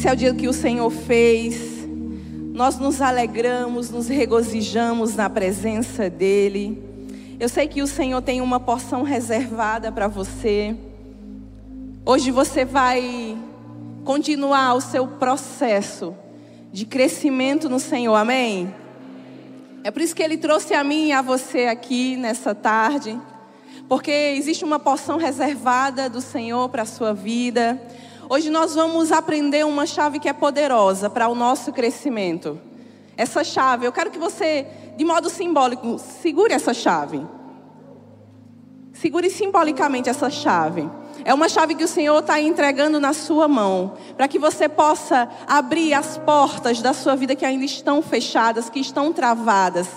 Esse é o dia que o Senhor fez. Nós nos alegramos, nos regozijamos na presença dEle. Eu sei que o Senhor tem uma porção reservada para você. Hoje você vai continuar o seu processo de crescimento no Senhor, amém? É por isso que Ele trouxe a mim e a você aqui nessa tarde, porque existe uma porção reservada do Senhor para a sua vida. Hoje nós vamos aprender uma chave que é poderosa para o nosso crescimento. Essa chave, eu quero que você, de modo simbólico, segure essa chave. Segure simbolicamente essa chave. É uma chave que o Senhor está entregando na sua mão, para que você possa abrir as portas da sua vida que ainda estão fechadas, que estão travadas.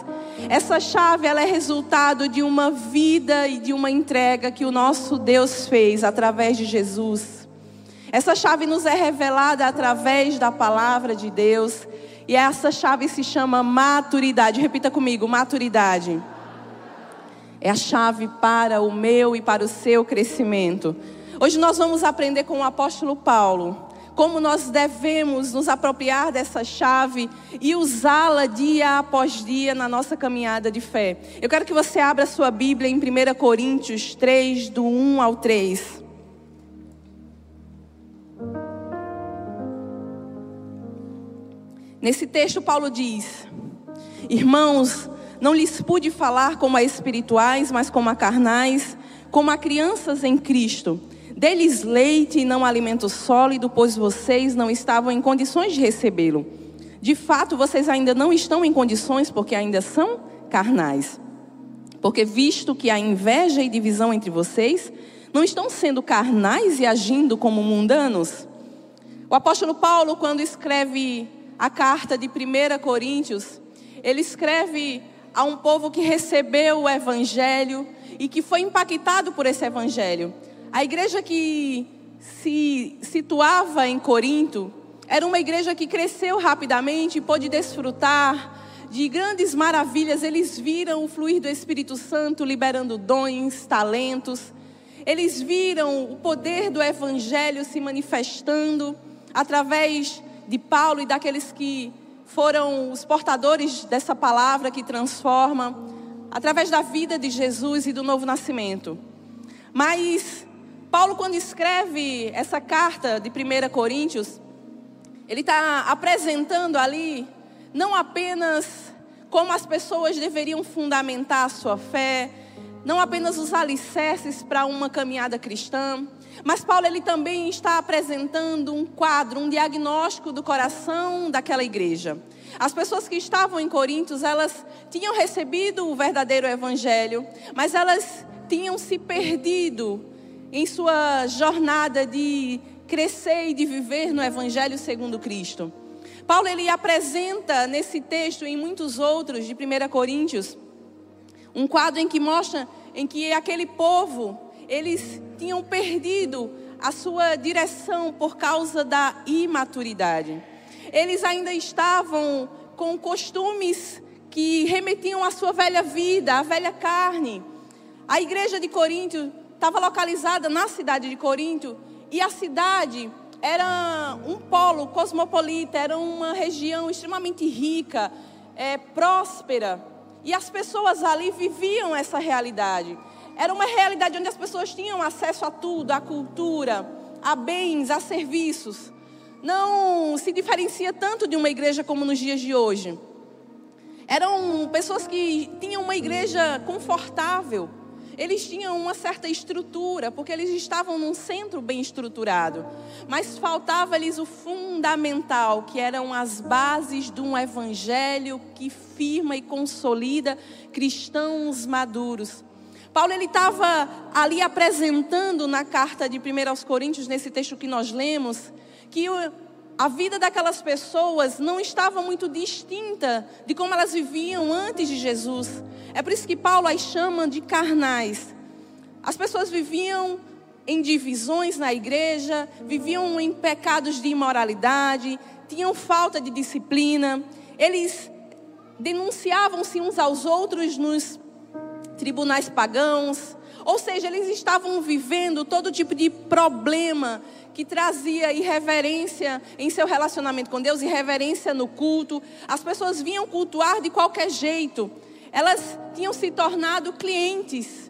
Essa chave ela é resultado de uma vida e de uma entrega que o nosso Deus fez através de Jesus. Essa chave nos é revelada através da palavra de Deus. E essa chave se chama maturidade. Repita comigo: maturidade. É a chave para o meu e para o seu crescimento. Hoje nós vamos aprender com o apóstolo Paulo como nós devemos nos apropriar dessa chave e usá-la dia após dia na nossa caminhada de fé. Eu quero que você abra sua Bíblia em 1 Coríntios 3, do 1 ao 3. Nesse texto, Paulo diz: Irmãos, não lhes pude falar como a espirituais, mas como a carnais, como a crianças em Cristo. Deles leite e não alimento sólido, pois vocês não estavam em condições de recebê-lo. De fato, vocês ainda não estão em condições, porque ainda são carnais. Porque, visto que há inveja e divisão entre vocês, não estão sendo carnais e agindo como mundanos? O apóstolo Paulo, quando escreve a carta de 1 Coríntios, ele escreve a um povo que recebeu o evangelho e que foi impactado por esse evangelho. A igreja que se situava em Corinto era uma igreja que cresceu rapidamente pôde desfrutar de grandes maravilhas. Eles viram o fluir do Espírito Santo liberando dons, talentos. Eles viram o poder do evangelho se manifestando através de Paulo e daqueles que foram os portadores dessa palavra que transforma, através da vida de Jesus e do novo nascimento. Mas Paulo, quando escreve essa carta de 1 Coríntios, ele está apresentando ali não apenas como as pessoas deveriam fundamentar a sua fé, não apenas os alicerces para uma caminhada cristã, mas Paulo ele também está apresentando um quadro, um diagnóstico do coração daquela igreja. As pessoas que estavam em Coríntios, elas tinham recebido o verdadeiro evangelho, mas elas tinham se perdido em sua jornada de crescer e de viver no evangelho segundo Cristo. Paulo ele apresenta nesse texto e em muitos outros de 1 Coríntios um quadro em que mostra em que aquele povo eles tinham perdido a sua direção por causa da imaturidade. Eles ainda estavam com costumes que remetiam à sua velha vida, à velha carne. A igreja de Corinto estava localizada na cidade de Corinto e a cidade era um polo cosmopolita, era uma região extremamente rica, é, próspera. E as pessoas ali viviam essa realidade. Era uma realidade onde as pessoas tinham acesso a tudo, à cultura, a bens, a serviços. Não se diferencia tanto de uma igreja como nos dias de hoje. Eram pessoas que tinham uma igreja confortável. Eles tinham uma certa estrutura, porque eles estavam num centro bem estruturado. Mas faltava-lhes o fundamental, que eram as bases de um evangelho que firma e consolida cristãos maduros. Paulo ele estava ali apresentando na carta de 1 aos Coríntios, nesse texto que nós lemos, que a vida daquelas pessoas não estava muito distinta de como elas viviam antes de Jesus. É por isso que Paulo as chama de carnais. As pessoas viviam em divisões na igreja, viviam em pecados de imoralidade, tinham falta de disciplina, eles denunciavam-se uns aos outros nos tribunais pagãos, Ou seja, eles estavam vivendo todo tipo de problema que trazia irreverência em seu relacionamento com Deus, irreverência no culto. As pessoas vinham cultuar de qualquer jeito. Elas tinham se tornado clientes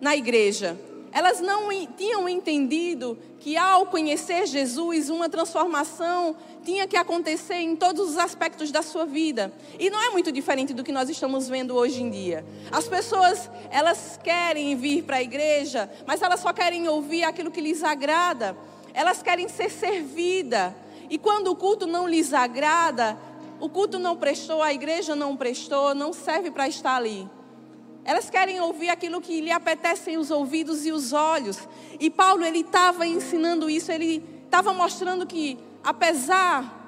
na igreja. Elas não tinham entendido que ao conhecer Jesus, uma transformação tinha que acontecer em todos os aspectos da sua vida. E não é muito diferente do que nós estamos vendo hoje em dia. As pessoas, elas querem vir para a igreja, mas elas só querem ouvir aquilo que lhes agrada. Elas querem ser servida. E quando o culto não lhes agrada, o culto não prestou, a igreja não prestou, não serve para estar ali. Elas querem ouvir aquilo que lhe apetecem os ouvidos e os olhos. E Paulo, ele estava ensinando isso, ele estava mostrando que, apesar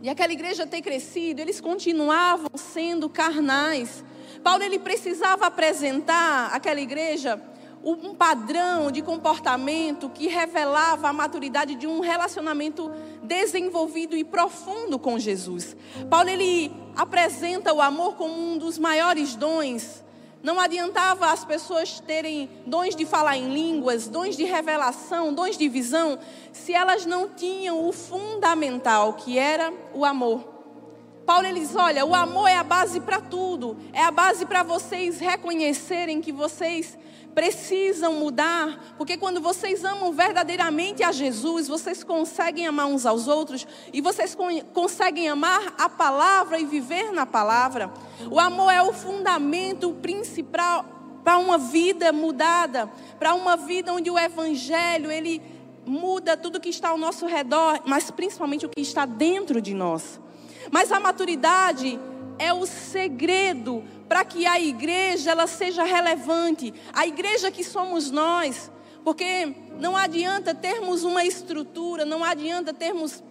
de aquela igreja ter crescido, eles continuavam sendo carnais. Paulo, ele precisava apresentar àquela igreja um padrão de comportamento que revelava a maturidade de um relacionamento desenvolvido e profundo com Jesus. Paulo ele apresenta o amor como um dos maiores dons não adiantava as pessoas terem dons de falar em línguas, dons de revelação, dons de visão, se elas não tinham o fundamental, que era o amor. Paulo ele diz: olha, o amor é a base para tudo, é a base para vocês reconhecerem que vocês precisam mudar, porque quando vocês amam verdadeiramente a Jesus, vocês conseguem amar uns aos outros e vocês conseguem amar a palavra e viver na palavra. O amor é o fundamento principal para uma vida mudada, para uma vida onde o evangelho ele muda tudo que está ao nosso redor, mas principalmente o que está dentro de nós. Mas a maturidade é o segredo para que a igreja ela seja relevante, a igreja que somos nós, porque não adianta termos uma estrutura, não adianta termos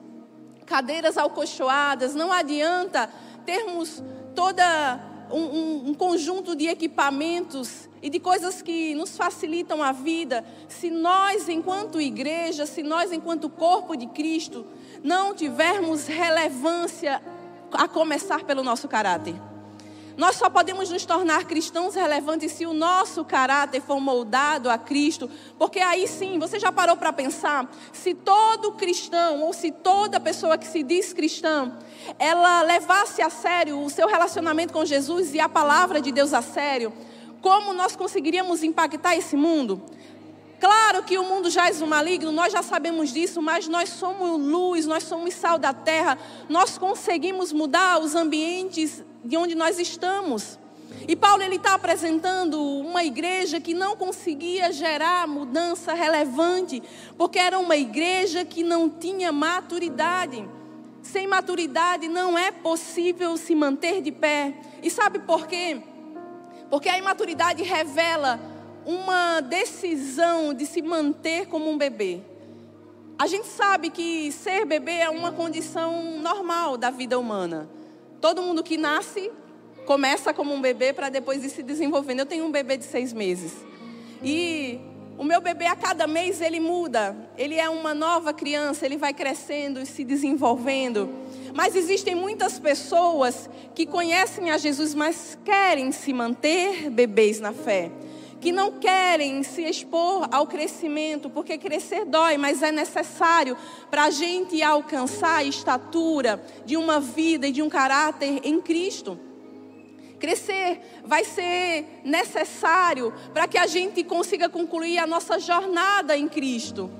cadeiras alcochoadas, não adianta termos toda um, um, um, conjunto de equipamentos e de coisas que nos facilitam a vida, se nós, enquanto igreja, se nós, enquanto corpo de Cristo, não tivermos relevância, a começar pelo nosso caráter. Nós só podemos nos tornar cristãos relevantes se o nosso caráter for moldado a Cristo, porque aí sim, você já parou para pensar, se todo cristão ou se toda pessoa que se diz cristã, ela levasse a sério o seu relacionamento com Jesus e a palavra de Deus a sério, como nós conseguiríamos impactar esse mundo? Claro que o mundo já é o maligno, nós já sabemos disso, mas nós somos luz, nós somos sal da terra, nós conseguimos mudar os ambientes de onde nós estamos. E Paulo ele está apresentando uma igreja que não conseguia gerar mudança relevante, porque era uma igreja que não tinha maturidade. Sem maturidade não é possível se manter de pé. E sabe por quê? Porque a imaturidade revela uma decisão de se manter como um bebê. A gente sabe que ser bebê é uma condição normal da vida humana. Todo mundo que nasce começa como um bebê para depois ir se desenvolvendo. Eu tenho um bebê de seis meses. E o meu bebê, a cada mês, ele muda. Ele é uma nova criança, ele vai crescendo e se desenvolvendo. Mas existem muitas pessoas que conhecem a Jesus, mas querem se manter bebês na fé que não querem se expor ao crescimento, porque crescer dói, mas é necessário para a gente alcançar a estatura de uma vida e de um caráter em Cristo. Crescer vai ser necessário para que a gente consiga concluir a nossa jornada em Cristo.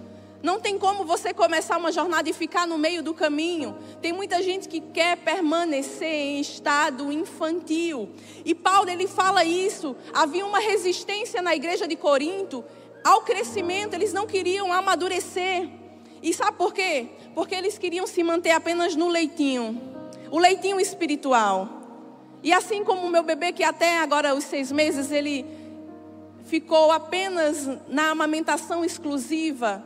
Não tem como você começar uma jornada e ficar no meio do caminho. Tem muita gente que quer permanecer em estado infantil. E Paulo ele fala isso. Havia uma resistência na igreja de Corinto ao crescimento, eles não queriam amadurecer. E sabe por quê? Porque eles queriam se manter apenas no leitinho, o leitinho espiritual. E assim como o meu bebê, que até agora os seis meses, ele ficou apenas na amamentação exclusiva,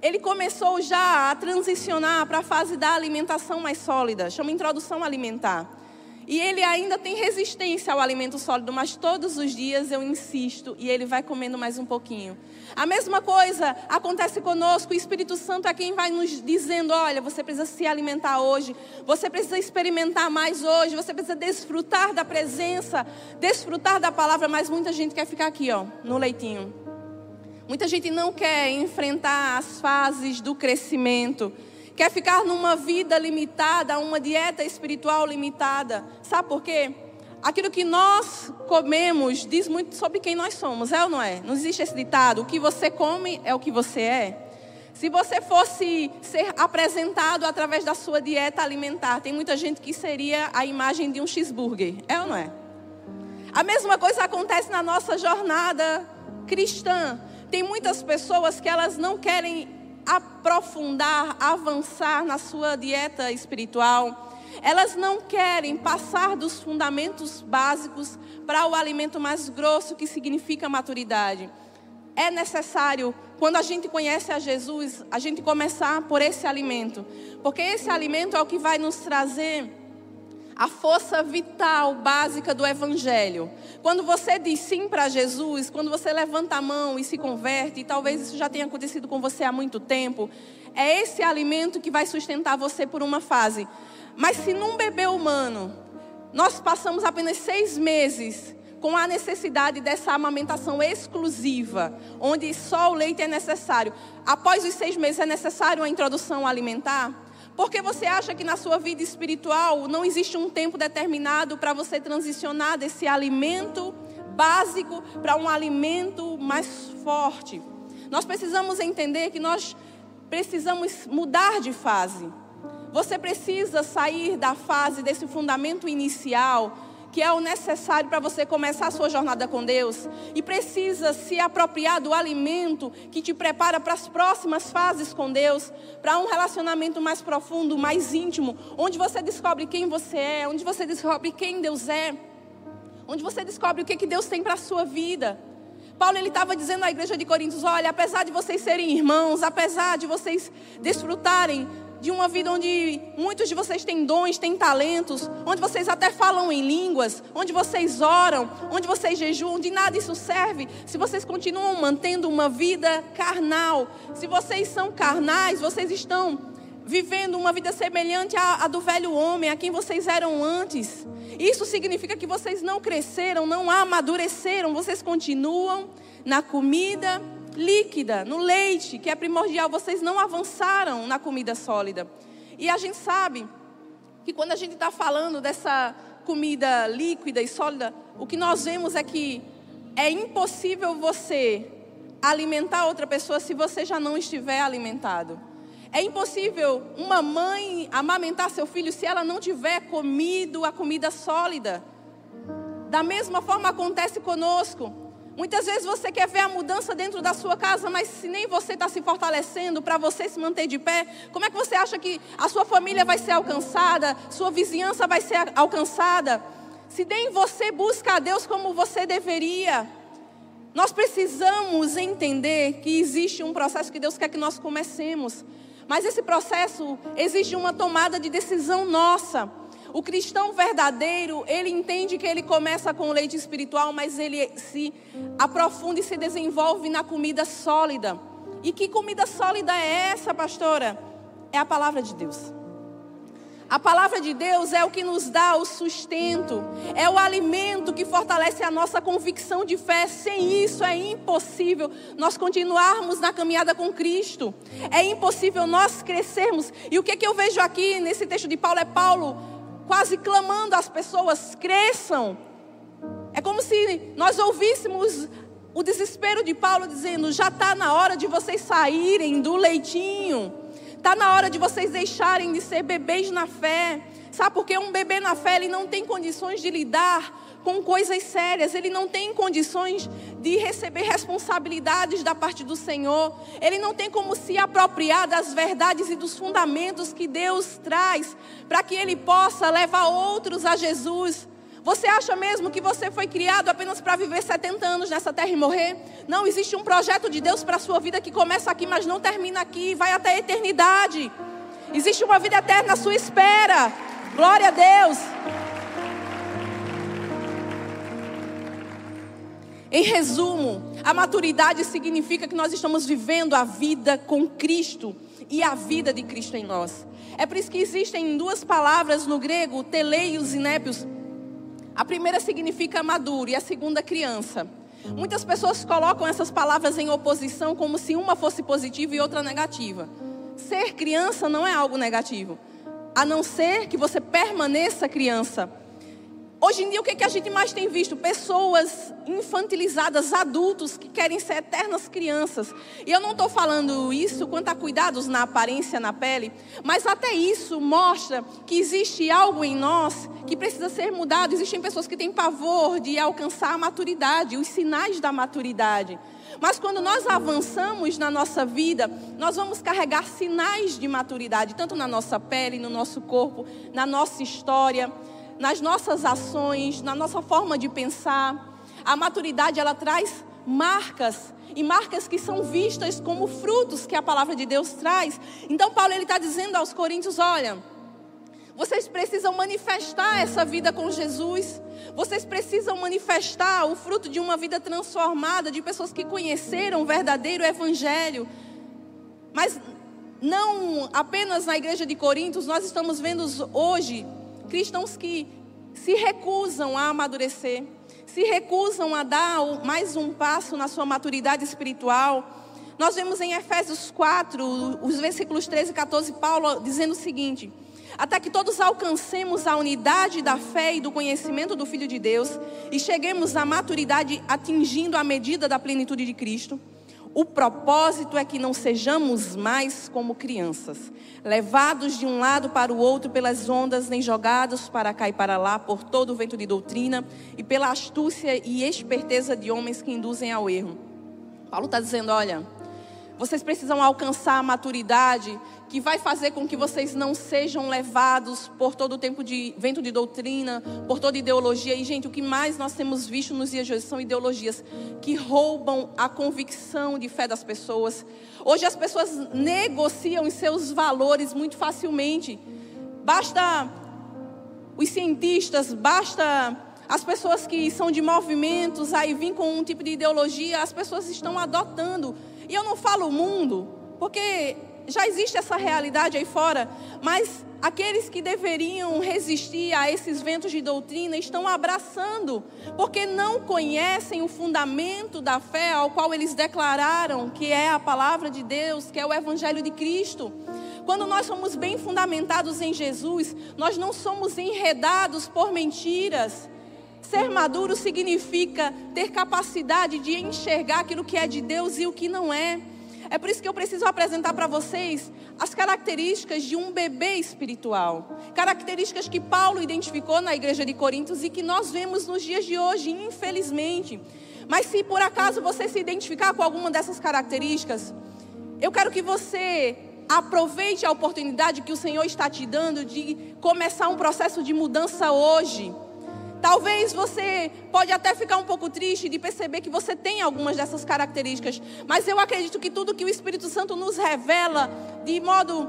ele começou já a transicionar para a fase da alimentação mais sólida, chama introdução alimentar. E ele ainda tem resistência ao alimento sólido, mas todos os dias eu insisto e ele vai comendo mais um pouquinho. A mesma coisa acontece conosco, o Espírito Santo é quem vai nos dizendo: olha, você precisa se alimentar hoje, você precisa experimentar mais hoje, você precisa desfrutar da presença, desfrutar da palavra, mas muita gente quer ficar aqui, ó, no leitinho. Muita gente não quer enfrentar as fases do crescimento quer ficar numa vida limitada, uma dieta espiritual limitada. Sabe por quê? Aquilo que nós comemos diz muito sobre quem nós somos, é ou não é? Não existe esse ditado: o que você come é o que você é. Se você fosse ser apresentado através da sua dieta alimentar, tem muita gente que seria a imagem de um cheeseburger, é ou não é? A mesma coisa acontece na nossa jornada cristã. Tem muitas pessoas que elas não querem aprofundar, avançar na sua dieta espiritual. Elas não querem passar dos fundamentos básicos para o alimento mais grosso, que significa maturidade. É necessário, quando a gente conhece a Jesus, a gente começar por esse alimento, porque esse alimento é o que vai nos trazer a força vital básica do Evangelho. Quando você diz sim para Jesus, quando você levanta a mão e se converte, e talvez isso já tenha acontecido com você há muito tempo, é esse alimento que vai sustentar você por uma fase. Mas se num bebê humano, nós passamos apenas seis meses com a necessidade dessa amamentação exclusiva, onde só o leite é necessário. Após os seis meses é necessário uma introdução alimentar. Porque você acha que na sua vida espiritual não existe um tempo determinado para você transicionar desse alimento básico para um alimento mais forte? Nós precisamos entender que nós precisamos mudar de fase. Você precisa sair da fase desse fundamento inicial que é o necessário para você começar a sua jornada com Deus e precisa se apropriar do alimento que te prepara para as próximas fases com Deus, para um relacionamento mais profundo, mais íntimo, onde você descobre quem você é, onde você descobre quem Deus é, onde você descobre o que, que Deus tem para a sua vida. Paulo ele estava dizendo à igreja de Coríntios: olha, apesar de vocês serem irmãos, apesar de vocês desfrutarem de uma vida onde muitos de vocês têm dons, têm talentos, onde vocês até falam em línguas, onde vocês oram, onde vocês jejuam, de nada isso serve se vocês continuam mantendo uma vida carnal. Se vocês são carnais, vocês estão vivendo uma vida semelhante à, à do velho homem, a quem vocês eram antes. Isso significa que vocês não cresceram, não amadureceram, vocês continuam na comida líquida, no leite, que é primordial. Vocês não avançaram na comida sólida. E a gente sabe que quando a gente está falando dessa comida líquida e sólida, o que nós vemos é que é impossível você alimentar outra pessoa se você já não estiver alimentado. É impossível uma mãe amamentar seu filho se ela não tiver comido a comida sólida. Da mesma forma acontece conosco. Muitas vezes você quer ver a mudança dentro da sua casa, mas se nem você está se fortalecendo para você se manter de pé, como é que você acha que a sua família vai ser alcançada, sua vizinhança vai ser alcançada? Se nem você busca a Deus como você deveria. Nós precisamos entender que existe um processo que Deus quer que nós comecemos, mas esse processo exige uma tomada de decisão nossa. O cristão verdadeiro, ele entende que ele começa com o leite espiritual, mas ele se aprofunda e se desenvolve na comida sólida. E que comida sólida é essa, pastora? É a palavra de Deus. A palavra de Deus é o que nos dá o sustento, é o alimento que fortalece a nossa convicção de fé. Sem isso é impossível nós continuarmos na caminhada com Cristo. É impossível nós crescermos. E o que, que eu vejo aqui nesse texto de Paulo é Paulo quase clamando às pessoas: cresçam. É como se nós ouvíssemos o desespero de Paulo dizendo: já está na hora de vocês saírem do leitinho, está na hora de vocês deixarem de ser bebês na fé. Sabe por que um bebê na fé ele não tem condições de lidar com coisas sérias, ele não tem condições de receber responsabilidades da parte do Senhor, ele não tem como se apropriar das verdades e dos fundamentos que Deus traz para que ele possa levar outros a Jesus. Você acha mesmo que você foi criado apenas para viver 70 anos nessa terra e morrer? Não, existe um projeto de Deus para a sua vida que começa aqui, mas não termina aqui, vai até a eternidade. Existe uma vida eterna à sua espera. Glória a Deus. Em resumo, a maturidade significa que nós estamos vivendo a vida com Cristo e a vida de Cristo em nós. É por isso que existem duas palavras no grego, teleios e népios. A primeira significa maduro e a segunda criança. Muitas pessoas colocam essas palavras em oposição como se uma fosse positiva e outra negativa. Ser criança não é algo negativo a não ser que você permaneça criança. Hoje em dia, o que, é que a gente mais tem visto? Pessoas infantilizadas, adultos que querem ser eternas crianças. E eu não estou falando isso quanto a cuidados na aparência, na pele, mas até isso mostra que existe algo em nós que precisa ser mudado. Existem pessoas que têm pavor de alcançar a maturidade, os sinais da maturidade. Mas quando nós avançamos na nossa vida, nós vamos carregar sinais de maturidade, tanto na nossa pele, no nosso corpo, na nossa história nas nossas ações, na nossa forma de pensar. A maturidade ela traz marcas e marcas que são vistas como frutos que a palavra de Deus traz. Então Paulo ele está dizendo aos Coríntios, olha, vocês precisam manifestar essa vida com Jesus. Vocês precisam manifestar o fruto de uma vida transformada, de pessoas que conheceram o verdadeiro evangelho. Mas não apenas na igreja de Coríntios, nós estamos vendo hoje cristãos que se recusam a amadurecer, se recusam a dar mais um passo na sua maturidade espiritual. Nós vemos em Efésios 4, os versículos 13 e 14, Paulo dizendo o seguinte: Até que todos alcancemos a unidade da fé e do conhecimento do Filho de Deus e cheguemos à maturidade atingindo a medida da plenitude de Cristo. O propósito é que não sejamos mais como crianças, levados de um lado para o outro pelas ondas, nem jogados para cá e para lá por todo o vento de doutrina e pela astúcia e esperteza de homens que induzem ao erro. Paulo está dizendo: olha, vocês precisam alcançar a maturidade que vai fazer com que vocês não sejam levados por todo o tempo de vento de doutrina, por toda ideologia. E, gente, o que mais nós temos visto nos dias de hoje são ideologias que roubam a convicção de fé das pessoas. Hoje as pessoas negociam os seus valores muito facilmente. Basta os cientistas, basta as pessoas que são de movimentos, aí vêm com um tipo de ideologia, as pessoas estão adotando. E eu não falo o mundo, porque já existe essa realidade aí fora, mas aqueles que deveriam resistir a esses ventos de doutrina estão abraçando, porque não conhecem o fundamento da fé ao qual eles declararam que é a palavra de Deus, que é o evangelho de Cristo. Quando nós somos bem fundamentados em Jesus, nós não somos enredados por mentiras. Ser maduro significa ter capacidade de enxergar aquilo que é de Deus e o que não é. É por isso que eu preciso apresentar para vocês as características de um bebê espiritual. Características que Paulo identificou na igreja de Coríntios e que nós vemos nos dias de hoje, infelizmente. Mas se por acaso você se identificar com alguma dessas características, eu quero que você aproveite a oportunidade que o Senhor está te dando de começar um processo de mudança hoje. Talvez você pode até ficar um pouco triste de perceber que você tem algumas dessas características, mas eu acredito que tudo que o Espírito Santo nos revela de modo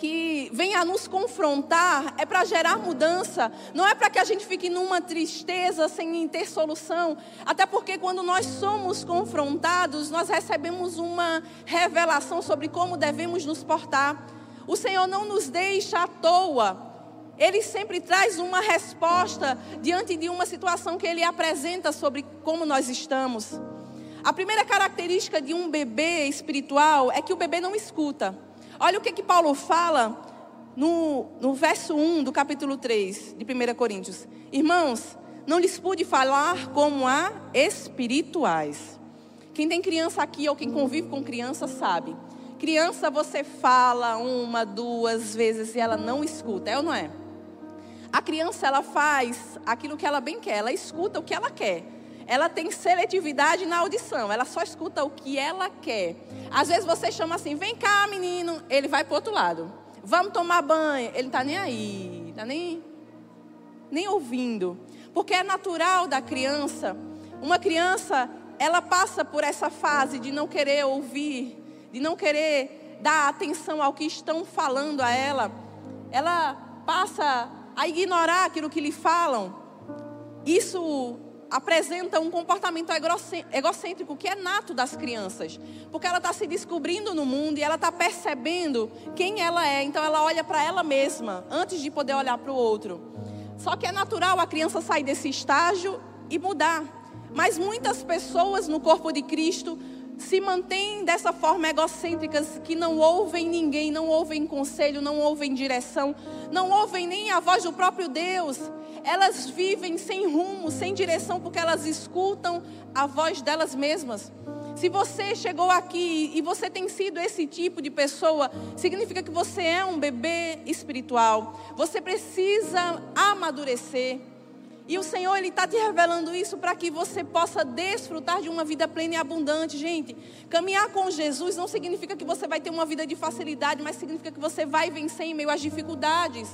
que venha nos confrontar é para gerar mudança, não é para que a gente fique numa tristeza sem ter solução. Até porque quando nós somos confrontados, nós recebemos uma revelação sobre como devemos nos portar. O Senhor não nos deixa à toa. Ele sempre traz uma resposta diante de uma situação que ele apresenta sobre como nós estamos. A primeira característica de um bebê espiritual é que o bebê não escuta. Olha o que, que Paulo fala no, no verso 1 do capítulo 3 de 1 Coríntios. Irmãos, não lhes pude falar como a espirituais. Quem tem criança aqui ou quem convive com criança sabe. Criança você fala uma, duas vezes e ela não escuta, é ou não é? A criança ela faz aquilo que ela bem quer, ela escuta o que ela quer. Ela tem seletividade na audição, ela só escuta o que ela quer. Às vezes você chama assim: "Vem cá, menino", ele vai para outro lado. "Vamos tomar banho", ele tá nem aí, tá nem nem ouvindo. Porque é natural da criança. Uma criança, ela passa por essa fase de não querer ouvir, de não querer dar atenção ao que estão falando a ela. Ela passa a ignorar aquilo que lhe falam. Isso apresenta um comportamento egocêntrico que é nato das crianças, porque ela está se descobrindo no mundo e ela está percebendo quem ela é, então ela olha para ela mesma antes de poder olhar para o outro. Só que é natural a criança sair desse estágio e mudar. Mas muitas pessoas no corpo de Cristo se mantêm dessa forma egocêntricas que não ouvem ninguém, não ouvem conselho, não ouvem direção, não ouvem nem a voz do próprio Deus. Elas vivem sem rumo, sem direção, porque elas escutam a voz delas mesmas. Se você chegou aqui e você tem sido esse tipo de pessoa, significa que você é um bebê espiritual. Você precisa amadurecer. E o Senhor, Ele está te revelando isso para que você possa desfrutar de uma vida plena e abundante. Gente, caminhar com Jesus não significa que você vai ter uma vida de facilidade, mas significa que você vai vencer em meio às dificuldades.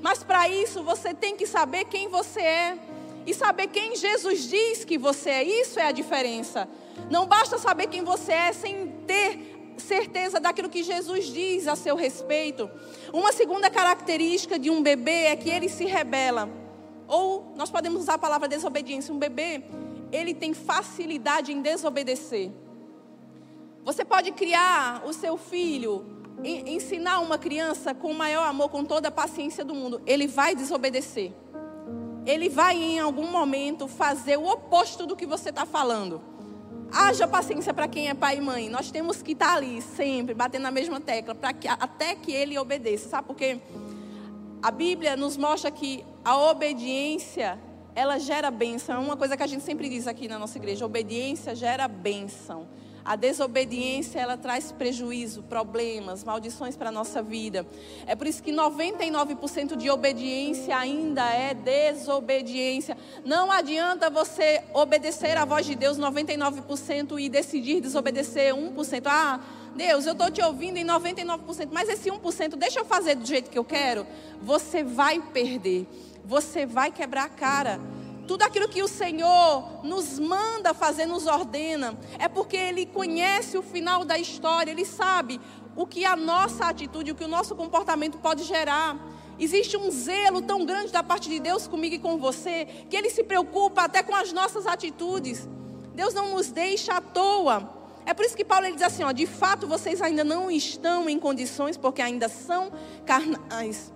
Mas para isso, você tem que saber quem você é. E saber quem Jesus diz que você é. Isso é a diferença. Não basta saber quem você é sem ter certeza daquilo que Jesus diz a seu respeito. Uma segunda característica de um bebê é que ele se rebela. Ou nós podemos usar a palavra desobediência. Um bebê, ele tem facilidade em desobedecer. Você pode criar o seu filho, ensinar uma criança com o maior amor, com toda a paciência do mundo. Ele vai desobedecer. Ele vai em algum momento fazer o oposto do que você está falando. Haja paciência para quem é pai e mãe. Nós temos que estar tá ali sempre, batendo na mesma tecla, que, até que ele obedeça. Sabe por quê? A Bíblia nos mostra que a obediência, ela gera bênção. É uma coisa que a gente sempre diz aqui na nossa igreja: obediência gera bênção. A desobediência, ela traz prejuízo, problemas, maldições para a nossa vida. É por isso que 99% de obediência ainda é desobediência. Não adianta você obedecer à voz de Deus 99% e decidir desobedecer 1%. Ah, Deus, eu estou te ouvindo em 99%, mas esse 1%, deixa eu fazer do jeito que eu quero. Você vai perder, você vai quebrar a cara. Tudo aquilo que o Senhor nos manda fazer, nos ordena, é porque Ele conhece o final da história, Ele sabe o que a nossa atitude, o que o nosso comportamento pode gerar. Existe um zelo tão grande da parte de Deus comigo e com você, que Ele se preocupa até com as nossas atitudes. Deus não nos deixa à toa. É por isso que Paulo ele diz assim: ó, de fato vocês ainda não estão em condições, porque ainda são carnais.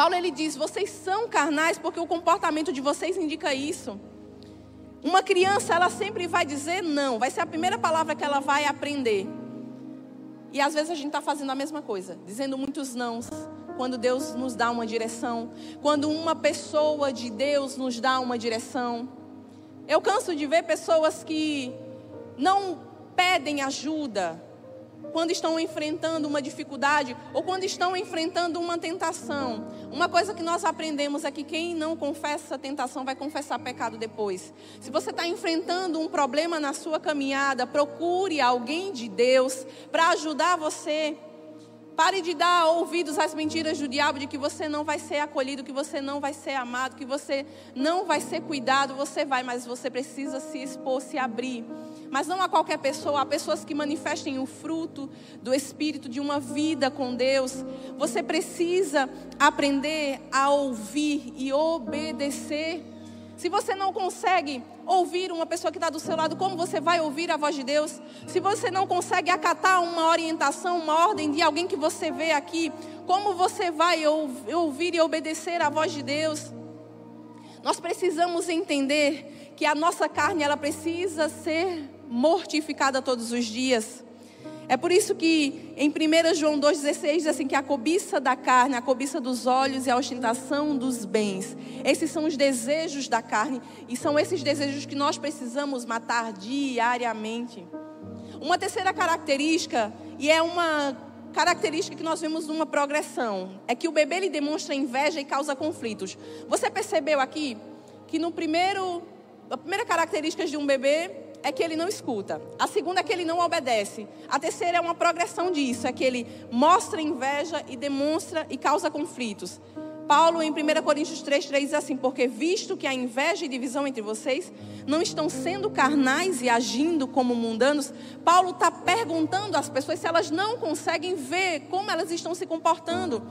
Paulo ele diz: vocês são carnais porque o comportamento de vocês indica isso. Uma criança, ela sempre vai dizer não, vai ser a primeira palavra que ela vai aprender. E às vezes a gente está fazendo a mesma coisa, dizendo muitos nãos, quando Deus nos dá uma direção, quando uma pessoa de Deus nos dá uma direção. Eu canso de ver pessoas que não pedem ajuda quando estão enfrentando uma dificuldade ou quando estão enfrentando uma tentação. Uma coisa que nós aprendemos é que quem não confessa tentação vai confessar pecado depois. Se você está enfrentando um problema na sua caminhada, procure alguém de Deus para ajudar você. Pare de dar ouvidos às mentiras do diabo de que você não vai ser acolhido, que você não vai ser amado, que você não vai ser cuidado. Você vai, mas você precisa se expor, se abrir mas não a qualquer pessoa, há pessoas que manifestem o fruto do Espírito de uma vida com Deus. Você precisa aprender a ouvir e obedecer. Se você não consegue ouvir uma pessoa que está do seu lado, como você vai ouvir a voz de Deus? Se você não consegue acatar uma orientação, uma ordem de alguém que você vê aqui, como você vai ouvir e obedecer a voz de Deus? Nós precisamos entender que a nossa carne ela precisa ser mortificada todos os dias. É por isso que em 1 João 2,16 diz assim: que a cobiça da carne, a cobiça dos olhos e a ostentação dos bens. Esses são os desejos da carne e são esses desejos que nós precisamos matar diariamente. Uma terceira característica, e é uma característica que nós vemos numa progressão, é que o bebê ele demonstra inveja e causa conflitos. Você percebeu aqui que no primeiro, a primeira característica de um bebê é que ele não escuta. A segunda é que ele não obedece. A terceira é uma progressão disso, é que ele mostra inveja e demonstra e causa conflitos. Paulo, em 1 Coríntios 3, 3, diz assim: Porque visto que a inveja e divisão entre vocês não estão sendo carnais e agindo como mundanos, Paulo está perguntando às pessoas se elas não conseguem ver como elas estão se comportando,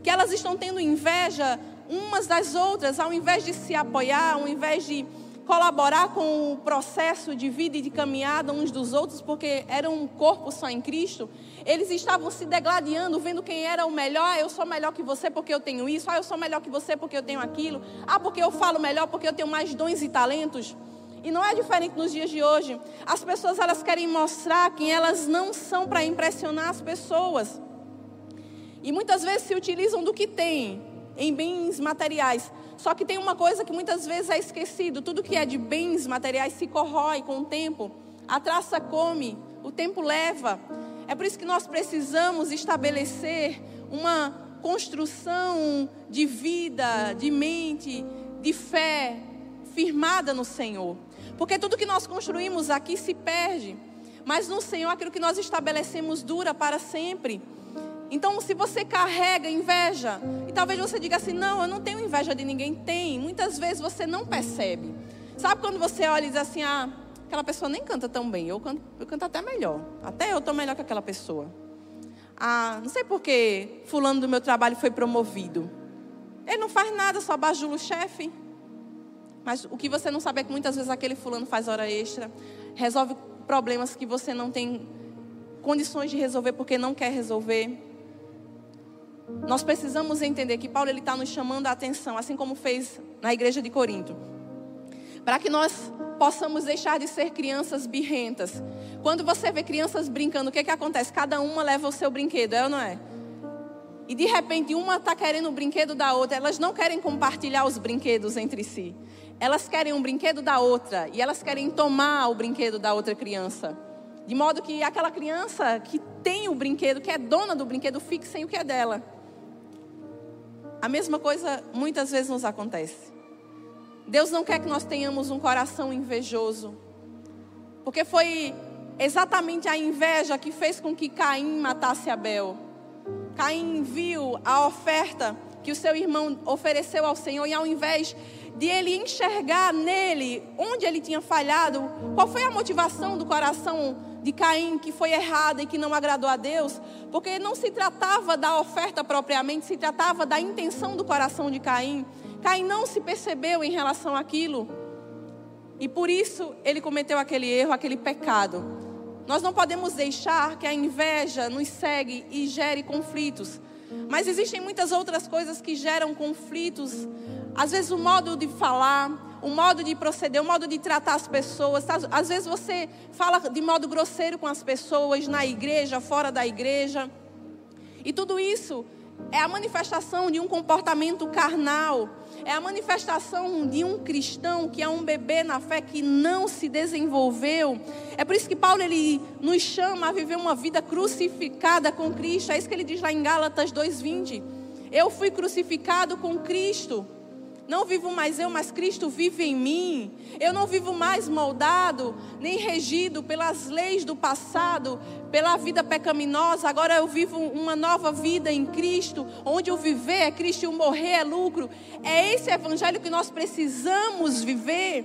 que elas estão tendo inveja umas das outras, ao invés de se apoiar, ao invés de colaborar com o processo de vida e de caminhada uns dos outros, porque era um corpo só em Cristo, eles estavam se degladiando, vendo quem era o melhor. Ah, eu sou melhor que você porque eu tenho isso. Ah, eu sou melhor que você porque eu tenho aquilo. Ah, porque eu falo melhor porque eu tenho mais dons e talentos. E não é diferente nos dias de hoje. As pessoas elas querem mostrar quem elas não são para impressionar as pessoas. E muitas vezes se utilizam do que têm em bens materiais. Só que tem uma coisa que muitas vezes é esquecido: tudo que é de bens materiais se corrói com o tempo. A traça come, o tempo leva. É por isso que nós precisamos estabelecer uma construção de vida, de mente, de fé firmada no Senhor. Porque tudo que nós construímos aqui se perde. Mas no Senhor, aquilo que nós estabelecemos dura para sempre. Então, se você carrega inveja, e talvez você diga assim: não, eu não tenho inveja de ninguém. Tem. Muitas vezes você não percebe. Sabe quando você olha e diz assim: ah, aquela pessoa nem canta tão bem, eu canto, eu canto até melhor. Até eu estou melhor que aquela pessoa. Ah, não sei por que fulano do meu trabalho foi promovido. Ele não faz nada, só bajula o chefe. Mas o que você não sabe é que muitas vezes aquele fulano faz hora extra, resolve problemas que você não tem condições de resolver porque não quer resolver. Nós precisamos entender que Paulo está nos chamando a atenção, assim como fez na igreja de Corinto, para que nós possamos deixar de ser crianças birrentas. Quando você vê crianças brincando, o que, que acontece? Cada uma leva o seu brinquedo, é ou não é? E de repente uma está querendo o brinquedo da outra, elas não querem compartilhar os brinquedos entre si. Elas querem um brinquedo da outra e elas querem tomar o brinquedo da outra criança. De modo que aquela criança que tem o brinquedo, que é dona do brinquedo, fique sem o que é dela. A mesma coisa muitas vezes nos acontece. Deus não quer que nós tenhamos um coração invejoso. Porque foi exatamente a inveja que fez com que Caim matasse Abel. Caim viu a oferta que o seu irmão ofereceu ao Senhor e ao invés de ele enxergar nele onde ele tinha falhado, qual foi a motivação do coração de Caim que foi errada e que não agradou a Deus, porque não se tratava da oferta propriamente, se tratava da intenção do coração de Caim. Caim não se percebeu em relação àquilo. E por isso ele cometeu aquele erro, aquele pecado. Nós não podemos deixar que a inveja nos segue e gere conflitos. Mas existem muitas outras coisas que geram conflitos. Às vezes o modo de falar, o modo de proceder, o modo de tratar as pessoas. Às vezes você fala de modo grosseiro com as pessoas na igreja, fora da igreja. E tudo isso é a manifestação de um comportamento carnal. É a manifestação de um cristão que é um bebê na fé que não se desenvolveu. É por isso que Paulo ele nos chama a viver uma vida crucificada com Cristo. É isso que ele diz lá em Gálatas 2:20. Eu fui crucificado com Cristo. Não vivo mais eu, mas Cristo vive em mim. Eu não vivo mais moldado, nem regido pelas leis do passado, pela vida pecaminosa. Agora eu vivo uma nova vida em Cristo, onde o viver é Cristo e o morrer é lucro. É esse evangelho que nós precisamos viver,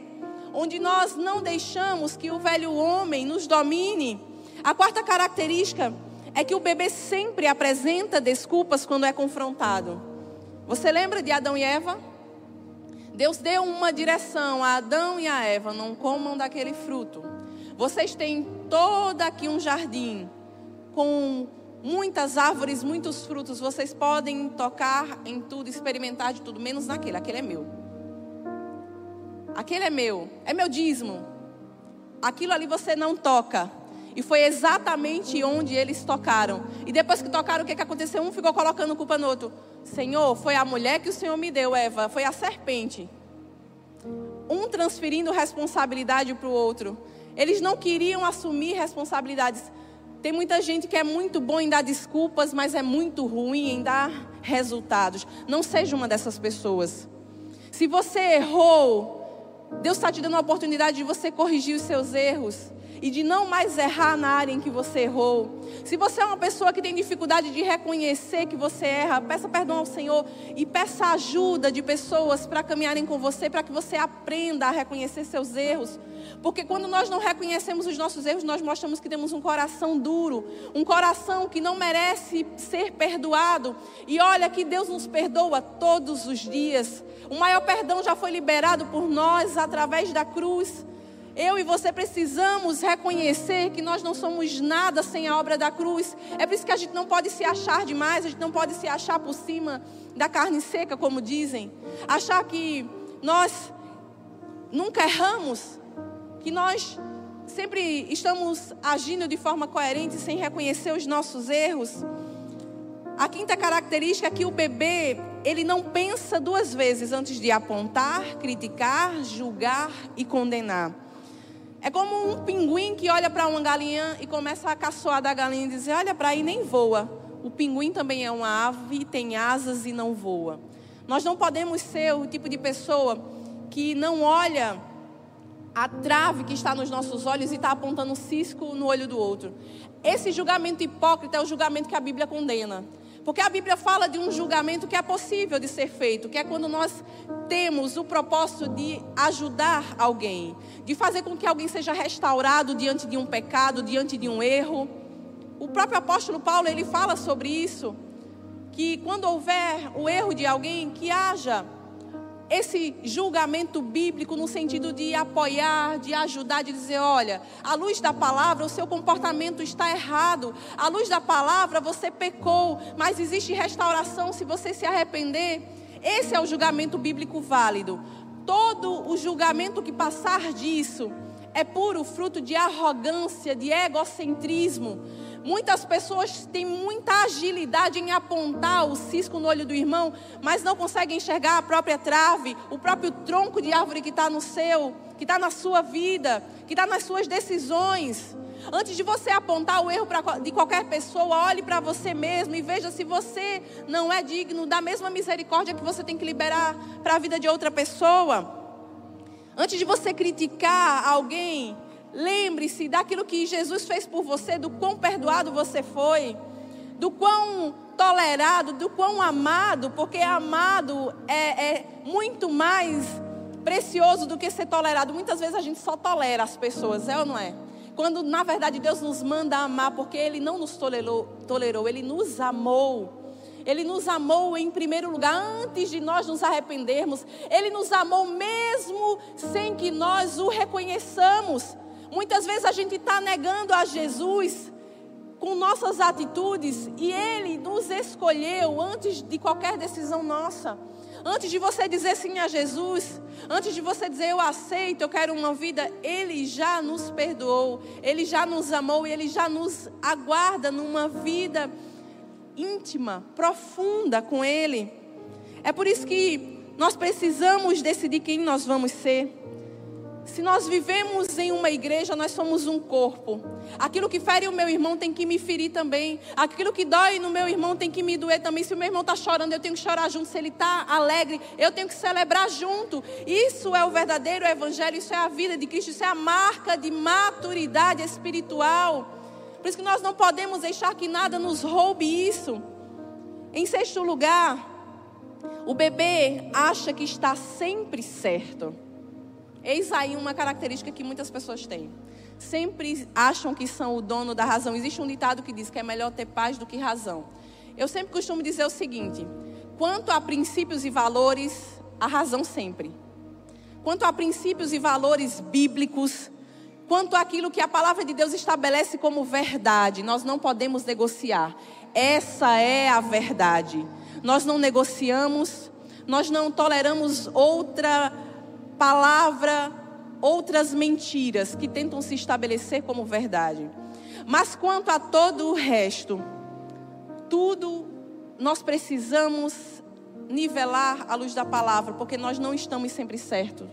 onde nós não deixamos que o velho homem nos domine. A quarta característica é que o bebê sempre apresenta desculpas quando é confrontado. Você lembra de Adão e Eva? Deus deu uma direção a Adão e a Eva: não comam daquele fruto. Vocês têm todo aqui um jardim com muitas árvores, muitos frutos. Vocês podem tocar em tudo, experimentar de tudo, menos naquele. Aquele é meu. Aquele é meu. É meu dízimo. Aquilo ali você não toca. E foi exatamente onde eles tocaram. E depois que tocaram, o que, que aconteceu? Um ficou colocando culpa no outro. Senhor, foi a mulher que o Senhor me deu, Eva, foi a serpente. Um transferindo responsabilidade para o outro. Eles não queriam assumir responsabilidades. Tem muita gente que é muito bom em dar desculpas, mas é muito ruim em dar resultados. Não seja uma dessas pessoas. Se você errou, Deus está te dando a oportunidade de você corrigir os seus erros. E de não mais errar na área em que você errou. Se você é uma pessoa que tem dificuldade de reconhecer que você erra, peça perdão ao Senhor e peça ajuda de pessoas para caminharem com você, para que você aprenda a reconhecer seus erros. Porque quando nós não reconhecemos os nossos erros, nós mostramos que temos um coração duro, um coração que não merece ser perdoado. E olha que Deus nos perdoa todos os dias. O maior perdão já foi liberado por nós através da cruz. Eu e você precisamos reconhecer que nós não somos nada sem a obra da cruz. É por isso que a gente não pode se achar demais, a gente não pode se achar por cima da carne seca, como dizem. Achar que nós nunca erramos, que nós sempre estamos agindo de forma coerente sem reconhecer os nossos erros. A quinta característica é que o bebê, ele não pensa duas vezes antes de apontar, criticar, julgar e condenar. É como um pinguim que olha para uma galinha e começa a caçoar da galinha e dizer: Olha para aí, nem voa. O pinguim também é uma ave, tem asas e não voa. Nós não podemos ser o tipo de pessoa que não olha a trave que está nos nossos olhos e está apontando cisco no olho do outro. Esse julgamento hipócrita é o julgamento que a Bíblia condena. Porque a Bíblia fala de um julgamento que é possível de ser feito, que é quando nós temos o propósito de ajudar alguém, de fazer com que alguém seja restaurado diante de um pecado, diante de um erro. O próprio apóstolo Paulo, ele fala sobre isso, que quando houver o erro de alguém, que haja esse julgamento bíblico no sentido de apoiar, de ajudar, de dizer: olha, à luz da palavra, o seu comportamento está errado, à luz da palavra, você pecou, mas existe restauração se você se arrepender. Esse é o julgamento bíblico válido. Todo o julgamento que passar disso é puro fruto de arrogância, de egocentrismo Muitas pessoas têm muita agilidade em apontar o cisco no olho do irmão, mas não conseguem enxergar a própria trave, o próprio tronco de árvore que está no seu, que está na sua vida, que está nas suas decisões. Antes de você apontar o erro de qualquer pessoa, olhe para você mesmo e veja se você não é digno da mesma misericórdia que você tem que liberar para a vida de outra pessoa. Antes de você criticar alguém, Lembre-se daquilo que Jesus fez por você, do quão perdoado você foi, do quão tolerado, do quão amado, porque amado é, é muito mais precioso do que ser tolerado. Muitas vezes a gente só tolera as pessoas, é ou não é? Quando na verdade Deus nos manda amar, porque Ele não nos tolerou, tolerou Ele nos amou. Ele nos amou em primeiro lugar, antes de nós nos arrependermos. Ele nos amou mesmo sem que nós o reconheçamos. Muitas vezes a gente está negando a Jesus com nossas atitudes e Ele nos escolheu antes de qualquer decisão nossa. Antes de você dizer sim a Jesus, antes de você dizer eu aceito, eu quero uma vida, Ele já nos perdoou, Ele já nos amou e Ele já nos aguarda numa vida íntima, profunda com Ele. É por isso que nós precisamos decidir quem nós vamos ser. Se nós vivemos em uma igreja, nós somos um corpo. Aquilo que fere o meu irmão tem que me ferir também. Aquilo que dói no meu irmão tem que me doer também. Se o meu irmão está chorando, eu tenho que chorar junto. Se ele está alegre, eu tenho que celebrar junto. Isso é o verdadeiro evangelho, isso é a vida de Cristo, isso é a marca de maturidade espiritual. Por isso que nós não podemos deixar que nada nos roube isso. Em sexto lugar, o bebê acha que está sempre certo. Eis aí uma característica que muitas pessoas têm. Sempre acham que são o dono da razão. Existe um ditado que diz que é melhor ter paz do que razão. Eu sempre costumo dizer o seguinte: quanto a princípios e valores, a razão sempre. Quanto a princípios e valores bíblicos, quanto àquilo que a palavra de Deus estabelece como verdade, nós não podemos negociar. Essa é a verdade. Nós não negociamos, nós não toleramos outra palavra outras mentiras que tentam se estabelecer como verdade. Mas quanto a todo o resto, tudo nós precisamos nivelar à luz da palavra, porque nós não estamos sempre certos.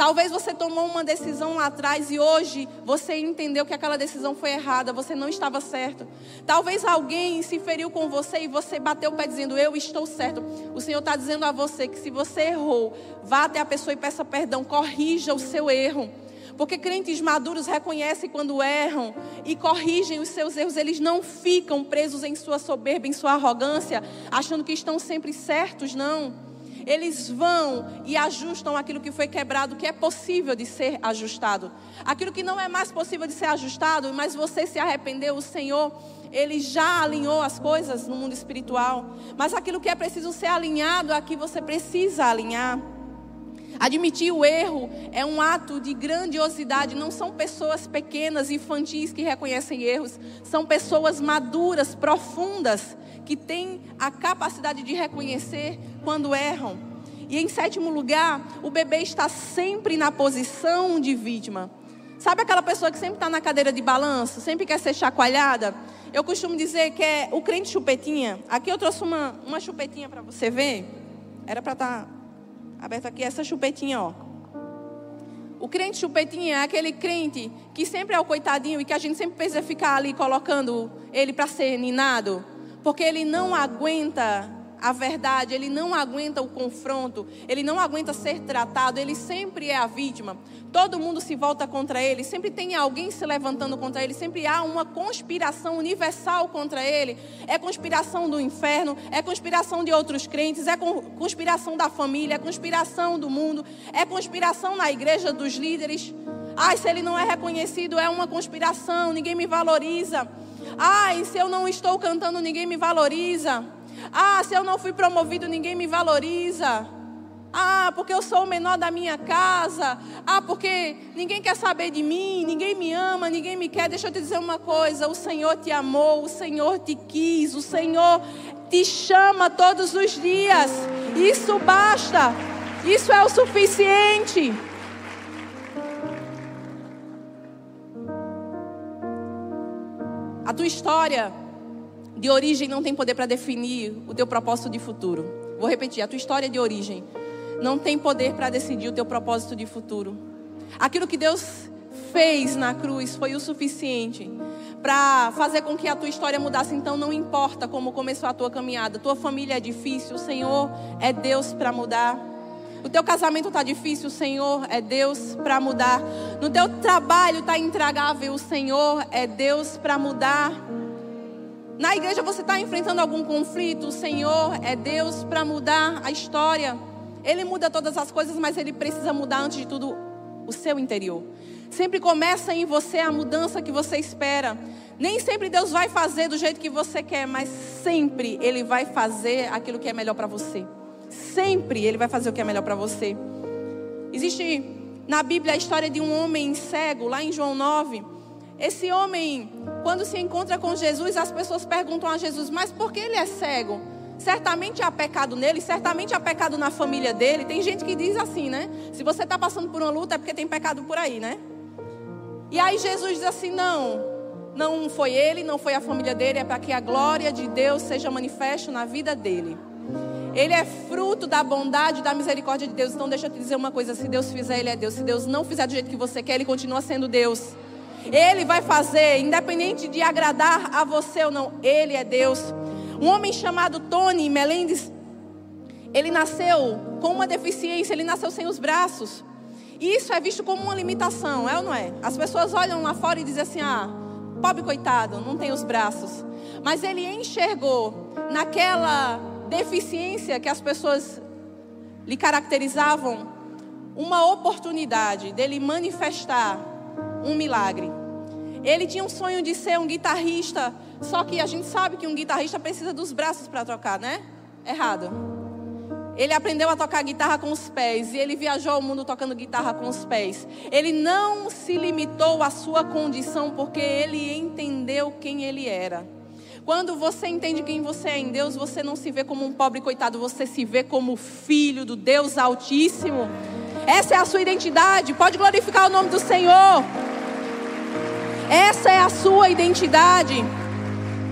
Talvez você tomou uma decisão lá atrás e hoje você entendeu que aquela decisão foi errada, você não estava certo. Talvez alguém se feriu com você e você bateu o pé dizendo, eu estou certo. O Senhor está dizendo a você que se você errou, vá até a pessoa e peça perdão, corrija o seu erro. Porque crentes maduros reconhecem quando erram e corrigem os seus erros. Eles não ficam presos em sua soberba, em sua arrogância, achando que estão sempre certos, não. Eles vão e ajustam aquilo que foi quebrado, que é possível de ser ajustado. Aquilo que não é mais possível de ser ajustado, mas você se arrependeu, o Senhor ele já alinhou as coisas no mundo espiritual. Mas aquilo que é preciso ser alinhado, aqui você precisa alinhar. Admitir o erro é um ato de grandiosidade. Não são pessoas pequenas, infantis que reconhecem erros. São pessoas maduras, profundas, que têm a capacidade de reconhecer quando erram. E em sétimo lugar, o bebê está sempre na posição de vítima. Sabe aquela pessoa que sempre está na cadeira de balanço, sempre quer ser chacoalhada? Eu costumo dizer que é o crente chupetinha. Aqui eu trouxe uma, uma chupetinha para você ver. Era para estar tá aberto aqui essa chupetinha, ó. O crente chupetinha é aquele crente que sempre é o coitadinho e que a gente sempre precisa ficar ali colocando ele para ser ninado, porque ele não aguenta a verdade, ele não aguenta o confronto, ele não aguenta ser tratado, ele sempre é a vítima. Todo mundo se volta contra ele, sempre tem alguém se levantando contra ele, sempre há uma conspiração universal contra ele. É conspiração do inferno, é conspiração de outros crentes, é conspiração da família, é conspiração do mundo, é conspiração na igreja dos líderes. Ai, se ele não é reconhecido, é uma conspiração, ninguém me valoriza. Ai, se eu não estou cantando, ninguém me valoriza. Ah, se eu não fui promovido, ninguém me valoriza. Ah, porque eu sou o menor da minha casa. Ah, porque ninguém quer saber de mim, ninguém me ama, ninguém me quer. Deixa eu te dizer uma coisa: o Senhor te amou, o Senhor te quis, o Senhor te chama todos os dias. Isso basta, isso é o suficiente. A tua história de origem não tem poder para definir o teu propósito de futuro. Vou repetir: a tua história de origem não tem poder para decidir o teu propósito de futuro. Aquilo que Deus fez na cruz foi o suficiente para fazer com que a tua história mudasse. Então não importa como começou a tua caminhada. Tua família é difícil, o Senhor é Deus para mudar. O teu casamento está difícil, o Senhor é Deus para mudar. No teu trabalho está intragável, o Senhor é Deus para mudar. Na igreja você está enfrentando algum conflito, o Senhor é Deus para mudar a história. Ele muda todas as coisas, mas ele precisa mudar antes de tudo o seu interior. Sempre começa em você a mudança que você espera. Nem sempre Deus vai fazer do jeito que você quer, mas sempre Ele vai fazer aquilo que é melhor para você. Sempre Ele vai fazer o que é melhor para você. Existe na Bíblia a história de um homem cego, lá em João 9 esse homem, quando se encontra com Jesus, as pessoas perguntam a Jesus: Mas por que ele é cego? Certamente há pecado nele, certamente há pecado na família dele. Tem gente que diz assim, né? Se você está passando por uma luta é porque tem pecado por aí, né? E aí Jesus diz assim: Não, não foi ele, não foi a família dele, é para que a glória de Deus seja manifesta na vida dele. Ele é fruto da bondade, da misericórdia de Deus. Então deixa eu te dizer uma coisa: se Deus fizer, ele é Deus. Se Deus não fizer do jeito que você quer, ele continua sendo Deus. Ele vai fazer, independente de agradar a você ou não, Ele é Deus. Um homem chamado Tony Melendes, ele nasceu com uma deficiência, ele nasceu sem os braços. E isso é visto como uma limitação, é ou não é? As pessoas olham lá fora e dizem assim: ah, pobre coitado, não tem os braços. Mas ele enxergou naquela deficiência que as pessoas lhe caracterizavam uma oportunidade dele manifestar um milagre. Ele tinha um sonho de ser um guitarrista, só que a gente sabe que um guitarrista precisa dos braços para tocar, né? Errado. Ele aprendeu a tocar guitarra com os pés e ele viajou o mundo tocando guitarra com os pés. Ele não se limitou à sua condição porque ele entendeu quem ele era. Quando você entende quem você é em Deus, você não se vê como um pobre coitado, você se vê como filho do Deus Altíssimo. Essa é a sua identidade. Pode glorificar o nome do Senhor. Essa é a sua identidade.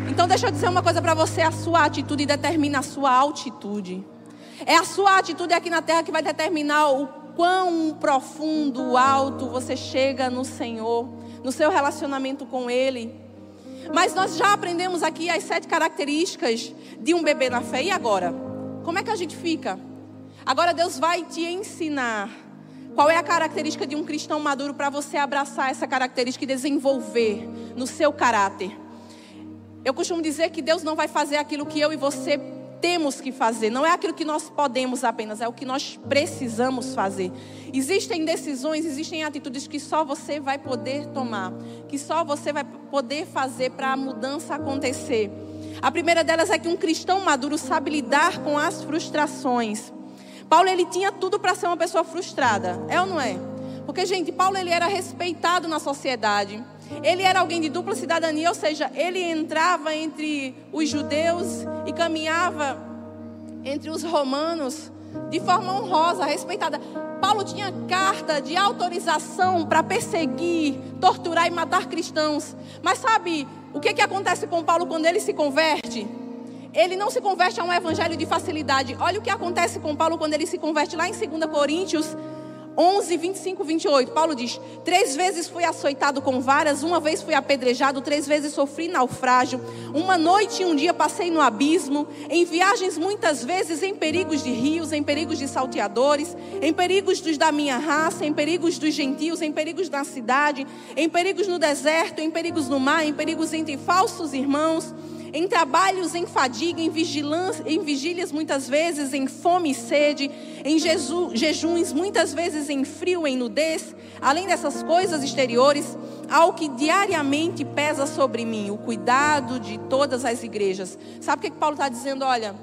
Então deixa eu dizer uma coisa para você, a sua atitude determina a sua altitude. É a sua atitude aqui na terra que vai determinar o quão profundo, alto você chega no Senhor, no seu relacionamento com Ele. Mas nós já aprendemos aqui as sete características de um bebê na fé. E agora? Como é que a gente fica? Agora Deus vai te ensinar Qual é a característica de um cristão maduro para você abraçar essa característica e desenvolver no seu caráter? Eu costumo dizer que Deus não vai fazer aquilo que eu e você temos que fazer, não é aquilo que nós podemos apenas, é o que nós precisamos fazer. Existem decisões, existem atitudes que só você vai poder tomar, que só você vai poder fazer para a mudança acontecer. A primeira delas é que um cristão maduro sabe lidar com as frustrações. Paulo ele tinha tudo para ser uma pessoa frustrada, é ou não é? Porque gente, Paulo ele era respeitado na sociedade. Ele era alguém de dupla cidadania, ou seja, ele entrava entre os judeus e caminhava entre os romanos de forma honrosa, respeitada. Paulo tinha carta de autorização para perseguir, torturar e matar cristãos. Mas sabe o que, que acontece com Paulo quando ele se converte? Ele não se converte a um evangelho de facilidade. Olha o que acontece com Paulo quando ele se converte lá em 2 Coríntios 11, 25, 28, Paulo diz: Três vezes fui açoitado com varas, uma vez fui apedrejado, três vezes sofri naufrágio, uma noite e um dia passei no abismo, em viagens muitas vezes em perigos de rios, em perigos de salteadores, em perigos dos da minha raça, em perigos dos gentios, em perigos na cidade, em perigos no deserto, em perigos no mar, em perigos entre falsos irmãos em trabalhos, em fadiga, em, vigilância, em vigílias, muitas vezes em fome e sede, em jeju, jejuns, muitas vezes em frio, em nudez. Além dessas coisas exteriores, ao que diariamente pesa sobre mim, o cuidado de todas as igrejas. Sabe o que, que Paulo está dizendo? Olha,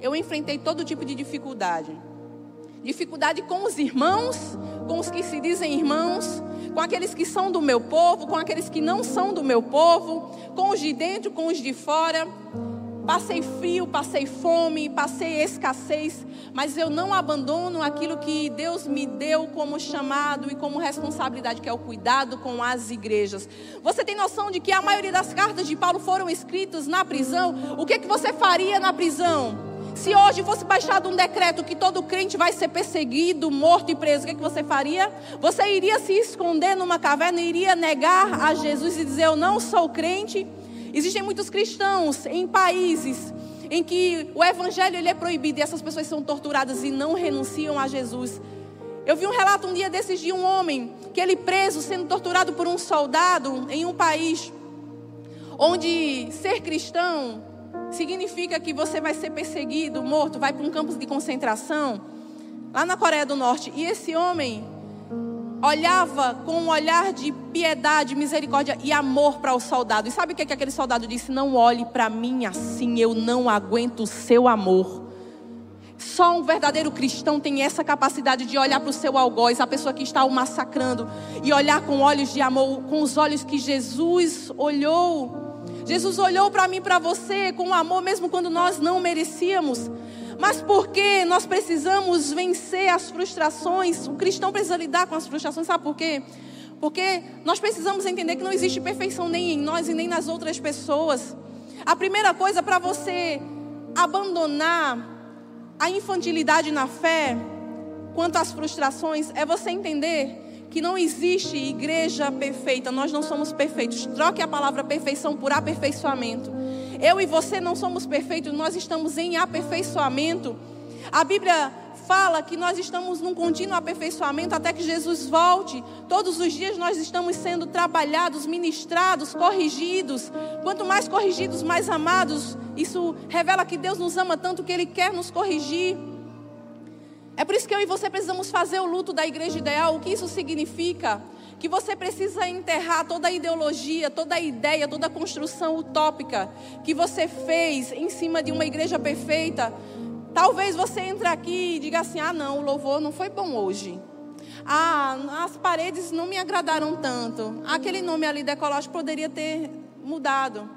eu enfrentei todo tipo de dificuldade. Dificuldade com os irmãos, com os que se dizem irmãos, com aqueles que são do meu povo, com aqueles que não são do meu povo, com os de dentro, com os de fora. Passei frio, passei fome, passei escassez, mas eu não abandono aquilo que Deus me deu como chamado e como responsabilidade, que é o cuidado com as igrejas. Você tem noção de que a maioria das cartas de Paulo foram escritas na prisão? O que, é que você faria na prisão? Se hoje fosse baixado um decreto que todo crente vai ser perseguido, morto e preso, o que, é que você faria? Você iria se esconder numa caverna, iria negar a Jesus e dizer: Eu não sou crente? Existem muitos cristãos em países em que o evangelho ele é proibido e essas pessoas são torturadas e não renunciam a Jesus. Eu vi um relato um dia desses de um homem que ele preso sendo torturado por um soldado em um país onde ser cristão significa que você vai ser perseguido, morto, vai para um campo de concentração, lá na Coreia do Norte. E esse homem olhava com um olhar de piedade, misericórdia e amor para o soldado. E sabe o que, que aquele soldado disse? Não olhe para mim assim, eu não aguento o seu amor. Só um verdadeiro cristão tem essa capacidade de olhar para o seu algoz, a pessoa que está o massacrando, e olhar com olhos de amor, com os olhos que Jesus olhou. Jesus olhou para mim e para você com amor, mesmo quando nós não merecíamos. Mas porque nós precisamos vencer as frustrações, o cristão precisa lidar com as frustrações, sabe por quê? Porque nós precisamos entender que não existe perfeição nem em nós e nem nas outras pessoas. A primeira coisa para você abandonar a infantilidade na fé, quanto às frustrações, é você entender que não existe igreja perfeita, nós não somos perfeitos. Troque a palavra perfeição por aperfeiçoamento. Eu e você não somos perfeitos, nós estamos em aperfeiçoamento. A Bíblia fala que nós estamos num contínuo aperfeiçoamento até que Jesus volte. Todos os dias nós estamos sendo trabalhados, ministrados, corrigidos. Quanto mais corrigidos, mais amados. Isso revela que Deus nos ama tanto que Ele quer nos corrigir. É por isso que eu e você precisamos fazer o luto da igreja ideal. O que isso significa? Que você precisa enterrar toda a ideologia, toda a ideia, toda a construção utópica que você fez em cima de uma igreja perfeita. Talvez você entre aqui e diga assim: ah, não, o louvor não foi bom hoje. Ah, as paredes não me agradaram tanto. Aquele nome ali decolagem poderia ter mudado.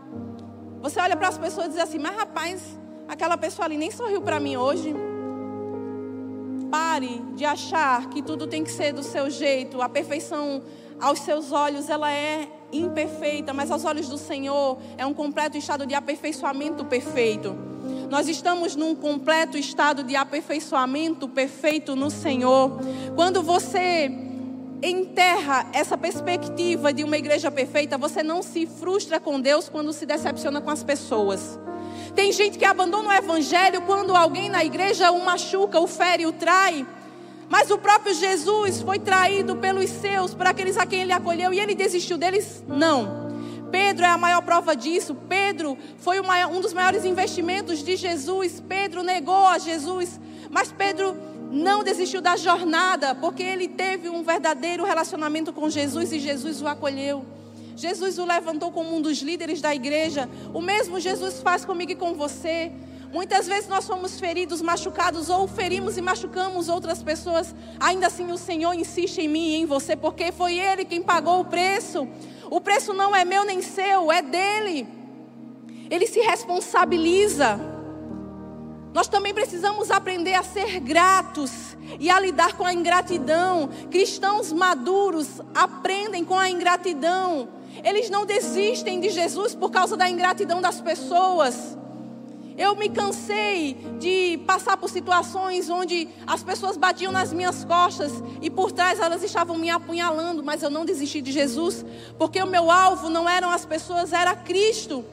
Você olha para as pessoas e diz assim: mas rapaz, aquela pessoa ali nem sorriu para mim hoje. Pare de achar que tudo tem que ser do seu jeito. A perfeição aos seus olhos ela é imperfeita, mas aos olhos do Senhor é um completo estado de aperfeiçoamento perfeito. Nós estamos num completo estado de aperfeiçoamento perfeito no Senhor. Quando você enterra essa perspectiva de uma igreja perfeita, você não se frustra com Deus quando se decepciona com as pessoas. Tem gente que abandona o evangelho quando alguém na igreja o machuca, o fere, o trai. Mas o próprio Jesus foi traído pelos seus, por aqueles a quem ele acolheu, e ele desistiu deles? Não. Pedro é a maior prova disso. Pedro foi maior, um dos maiores investimentos de Jesus. Pedro negou a Jesus, mas Pedro não desistiu da jornada, porque ele teve um verdadeiro relacionamento com Jesus e Jesus o acolheu. Jesus o levantou como um dos líderes da igreja. O mesmo Jesus faz comigo e com você. Muitas vezes nós somos feridos, machucados, ou ferimos e machucamos outras pessoas. Ainda assim, o Senhor insiste em mim e em você, porque foi Ele quem pagou o preço. O preço não é meu nem seu, é dele. Ele se responsabiliza. Nós também precisamos aprender a ser gratos e a lidar com a ingratidão. Cristãos maduros aprendem com a ingratidão. Eles não desistem de Jesus por causa da ingratidão das pessoas. Eu me cansei de passar por situações onde as pessoas batiam nas minhas costas e por trás elas estavam me apunhalando, mas eu não desisti de Jesus, porque o meu alvo não eram as pessoas, era Cristo.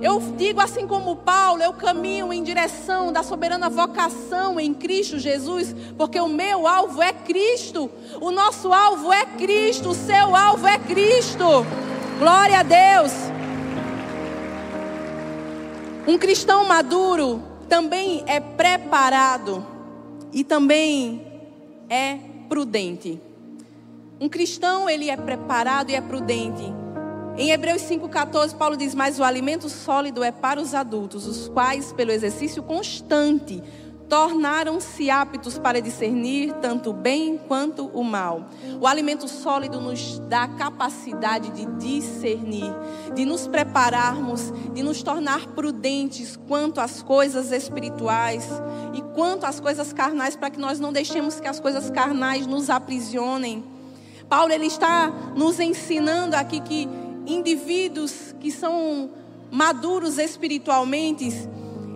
Eu digo assim como Paulo, eu caminho em direção da soberana vocação em Cristo Jesus, porque o meu alvo é Cristo, o nosso alvo é Cristo, o seu alvo é Cristo. Glória a Deus. Um cristão maduro também é preparado e também é prudente. Um cristão, ele é preparado e é prudente. Em Hebreus 5,14, Paulo diz: Mas o alimento sólido é para os adultos, os quais, pelo exercício constante, tornaram-se aptos para discernir tanto o bem quanto o mal. O alimento sólido nos dá capacidade de discernir, de nos prepararmos, de nos tornar prudentes quanto às coisas espirituais e quanto às coisas carnais, para que nós não deixemos que as coisas carnais nos aprisionem. Paulo ele está nos ensinando aqui que indivíduos que são maduros espiritualmente,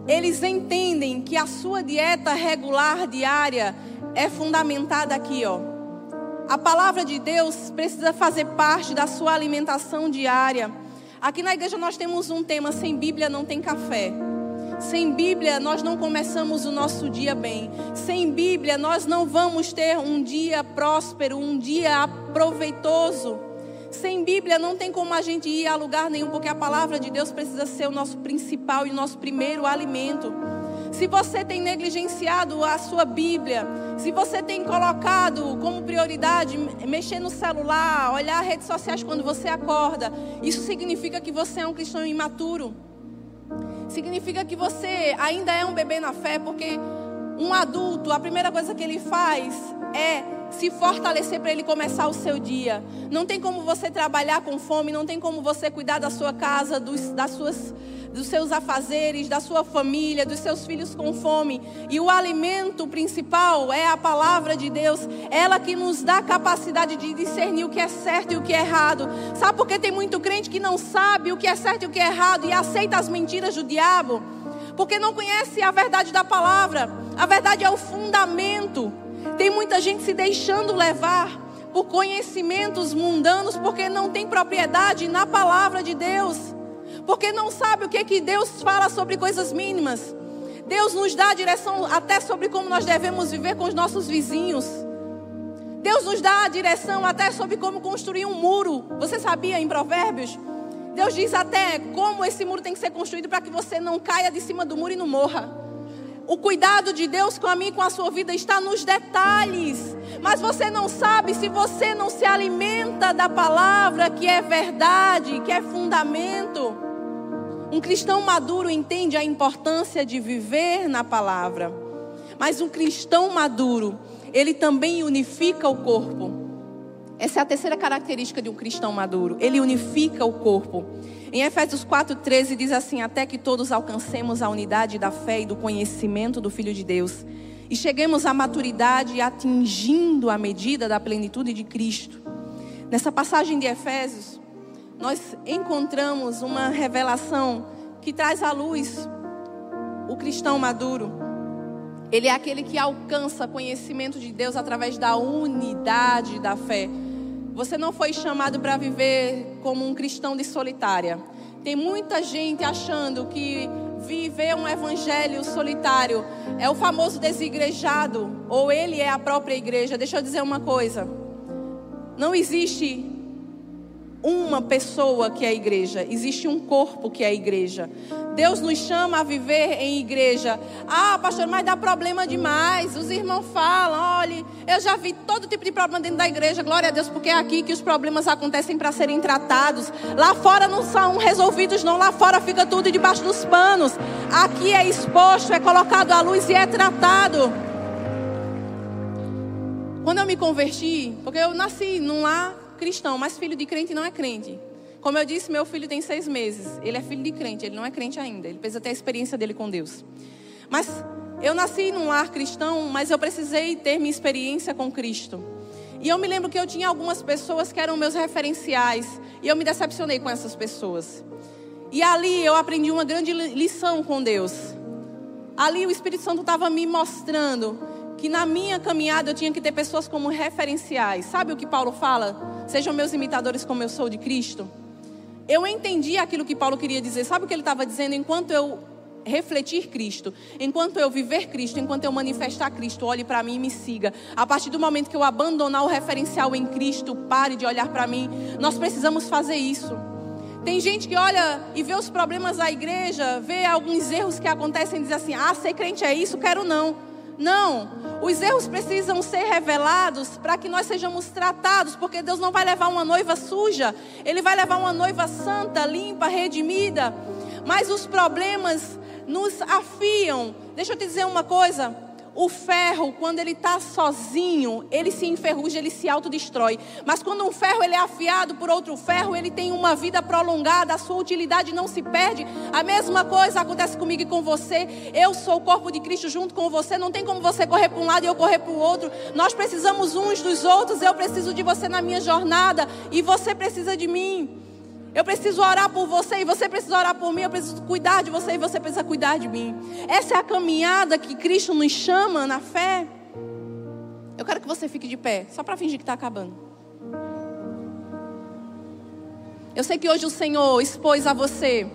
eles entendem que a sua dieta regular diária é fundamentada aqui, ó. A palavra de Deus precisa fazer parte da sua alimentação diária. Aqui na igreja nós temos um tema: sem Bíblia não tem café. Sem Bíblia nós não começamos o nosso dia bem. Sem Bíblia nós não vamos ter um dia próspero, um dia proveitoso. Sem Bíblia não tem como a gente ir a lugar nenhum, porque a palavra de Deus precisa ser o nosso principal e o nosso primeiro alimento. Se você tem negligenciado a sua Bíblia, se você tem colocado como prioridade mexer no celular, olhar redes sociais quando você acorda, isso significa que você é um cristão imaturo. Significa que você ainda é um bebê na fé, porque um adulto, a primeira coisa que ele faz é se fortalecer para ele começar o seu dia. Não tem como você trabalhar com fome, não tem como você cuidar da sua casa, dos, das suas, dos seus afazeres, da sua família, dos seus filhos com fome. E o alimento principal é a palavra de Deus, ela que nos dá a capacidade de discernir o que é certo e o que é errado. Sabe por que tem muito crente que não sabe o que é certo e o que é errado e aceita as mentiras do diabo? Porque não conhece a verdade da palavra. A verdade é o fundamento. Tem muita gente se deixando levar por conhecimentos mundanos porque não tem propriedade na palavra de Deus. Porque não sabe o que que Deus fala sobre coisas mínimas. Deus nos dá a direção até sobre como nós devemos viver com os nossos vizinhos. Deus nos dá a direção até sobre como construir um muro. Você sabia em Provérbios? Deus diz até como esse muro tem que ser construído para que você não caia de cima do muro e não morra. O cuidado de Deus com a mim com a sua vida está nos detalhes. Mas você não sabe se você não se alimenta da palavra que é verdade, que é fundamento. Um cristão maduro entende a importância de viver na palavra. Mas um cristão maduro, ele também unifica o corpo. Essa é a terceira característica de um cristão maduro. Ele unifica o corpo. Em Efésios 4,13 diz assim: Até que todos alcancemos a unidade da fé e do conhecimento do Filho de Deus, e cheguemos à maturidade atingindo a medida da plenitude de Cristo. Nessa passagem de Efésios, nós encontramos uma revelação que traz à luz o cristão maduro. Ele é aquele que alcança conhecimento de Deus através da unidade da fé. Você não foi chamado para viver como um cristão de solitária. Tem muita gente achando que viver um evangelho solitário, é o famoso desigrejado, ou ele é a própria igreja. Deixa eu dizer uma coisa. Não existe uma pessoa que é a igreja, existe um corpo que é a igreja. Deus nos chama a viver em igreja. Ah, pastor, mas dá problema demais. Os irmãos falam, olha, eu já vi todo tipo de problema dentro da igreja. Glória a Deus, porque é aqui que os problemas acontecem para serem tratados. Lá fora não são resolvidos, não. Lá fora fica tudo debaixo dos panos. Aqui é exposto, é colocado à luz e é tratado. Quando eu me converti, porque eu nasci num lar cristão, mas filho de crente não é crente. Como eu disse, meu filho tem seis meses. Ele é filho de crente, ele não é crente ainda. Ele precisa ter a experiência dele com Deus. Mas eu nasci num lar cristão, mas eu precisei ter minha experiência com Cristo. E eu me lembro que eu tinha algumas pessoas que eram meus referenciais. E eu me decepcionei com essas pessoas. E ali eu aprendi uma grande lição com Deus. Ali o Espírito Santo estava me mostrando que na minha caminhada eu tinha que ter pessoas como referenciais. Sabe o que Paulo fala? Sejam meus imitadores como eu sou de Cristo. Eu entendi aquilo que Paulo queria dizer. Sabe o que ele estava dizendo? Enquanto eu refletir Cristo, enquanto eu viver Cristo, enquanto eu manifestar Cristo, olhe para mim e me siga. A partir do momento que eu abandonar o referencial em Cristo, pare de olhar para mim. Nós precisamos fazer isso. Tem gente que olha e vê os problemas da igreja, vê alguns erros que acontecem e diz assim: ah, ser crente é isso, quero não. Não, os erros precisam ser revelados para que nós sejamos tratados, porque Deus não vai levar uma noiva suja, Ele vai levar uma noiva santa, limpa, redimida. Mas os problemas nos afiam. Deixa eu te dizer uma coisa: o ferro, quando ele está sozinho, ele se enferruja, ele se autodestrói. Mas quando um ferro ele é afiado por outro ferro, ele tem uma vida prolongada, a sua utilidade não se perde. A mesma coisa acontece comigo e com você. Eu sou o corpo de Cristo junto com você. Não tem como você correr para um lado e eu correr para o outro. Nós precisamos uns dos outros. Eu preciso de você na minha jornada e você precisa de mim. Eu preciso orar por você e você precisa orar por mim. Eu preciso cuidar de você e você precisa cuidar de mim. Essa é a caminhada que Cristo nos chama na fé. Eu quero que você fique de pé, só para fingir que está acabando. Eu sei que hoje o Senhor expôs a você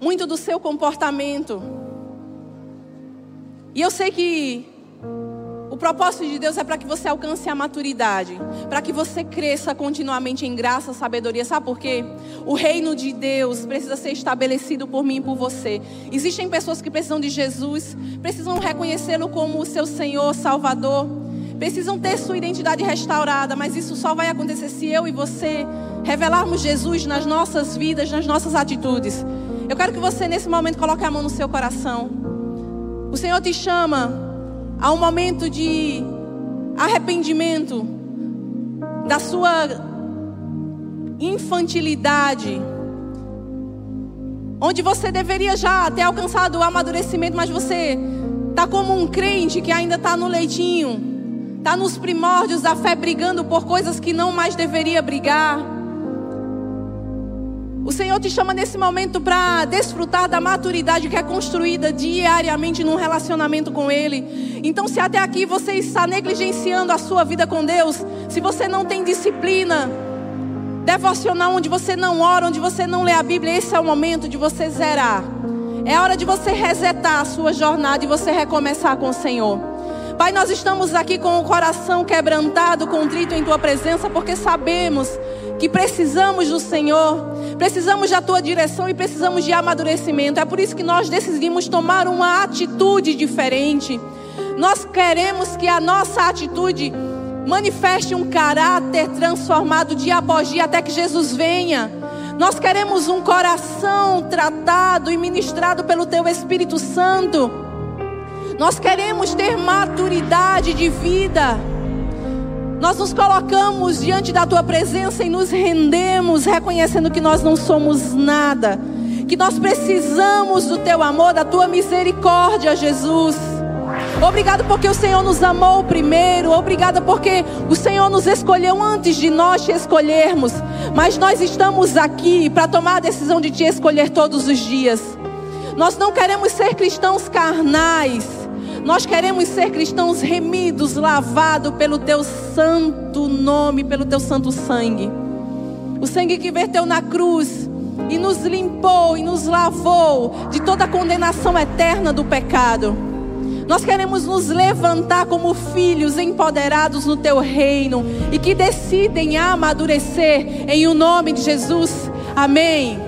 muito do seu comportamento. E eu sei que propósito de Deus é para que você alcance a maturidade, para que você cresça continuamente em graça, sabedoria. Sabe por quê? O reino de Deus precisa ser estabelecido por mim e por você. Existem pessoas que precisam de Jesus, precisam reconhecê-lo como o seu Senhor, Salvador, precisam ter sua identidade restaurada, mas isso só vai acontecer se eu e você revelarmos Jesus nas nossas vidas, nas nossas atitudes. Eu quero que você nesse momento coloque a mão no seu coração. O Senhor te chama Há um momento de arrependimento da sua infantilidade, onde você deveria já ter alcançado o amadurecimento, mas você está como um crente que ainda está no leitinho, está nos primórdios da fé, brigando por coisas que não mais deveria brigar. O Senhor te chama nesse momento para desfrutar da maturidade que é construída diariamente num relacionamento com Ele. Então, se até aqui você está negligenciando a sua vida com Deus, se você não tem disciplina devocional, onde você não ora, onde você não lê a Bíblia, esse é o momento de você zerar. É hora de você resetar a sua jornada e você recomeçar com o Senhor. Pai, nós estamos aqui com o coração quebrantado, contrito em tua presença, porque sabemos que precisamos do Senhor, precisamos da tua direção e precisamos de amadurecimento. É por isso que nós decidimos tomar uma atitude diferente. Nós queremos que a nossa atitude manifeste um caráter transformado de apogia até que Jesus venha. Nós queremos um coração tratado e ministrado pelo teu Espírito Santo. Nós queremos ter maturidade de vida. Nós nos colocamos diante da tua presença e nos rendemos, reconhecendo que nós não somos nada, que nós precisamos do teu amor, da tua misericórdia, Jesus. Obrigado porque o Senhor nos amou primeiro. Obrigada porque o Senhor nos escolheu antes de nós te escolhermos. Mas nós estamos aqui para tomar a decisão de te escolher todos os dias. Nós não queremos ser cristãos carnais. Nós queremos ser cristãos remidos, lavados pelo teu santo nome, pelo teu santo sangue. O sangue que verteu na cruz e nos limpou e nos lavou de toda a condenação eterna do pecado. Nós queremos nos levantar como filhos empoderados no teu reino e que decidem amadurecer em o nome de Jesus. Amém.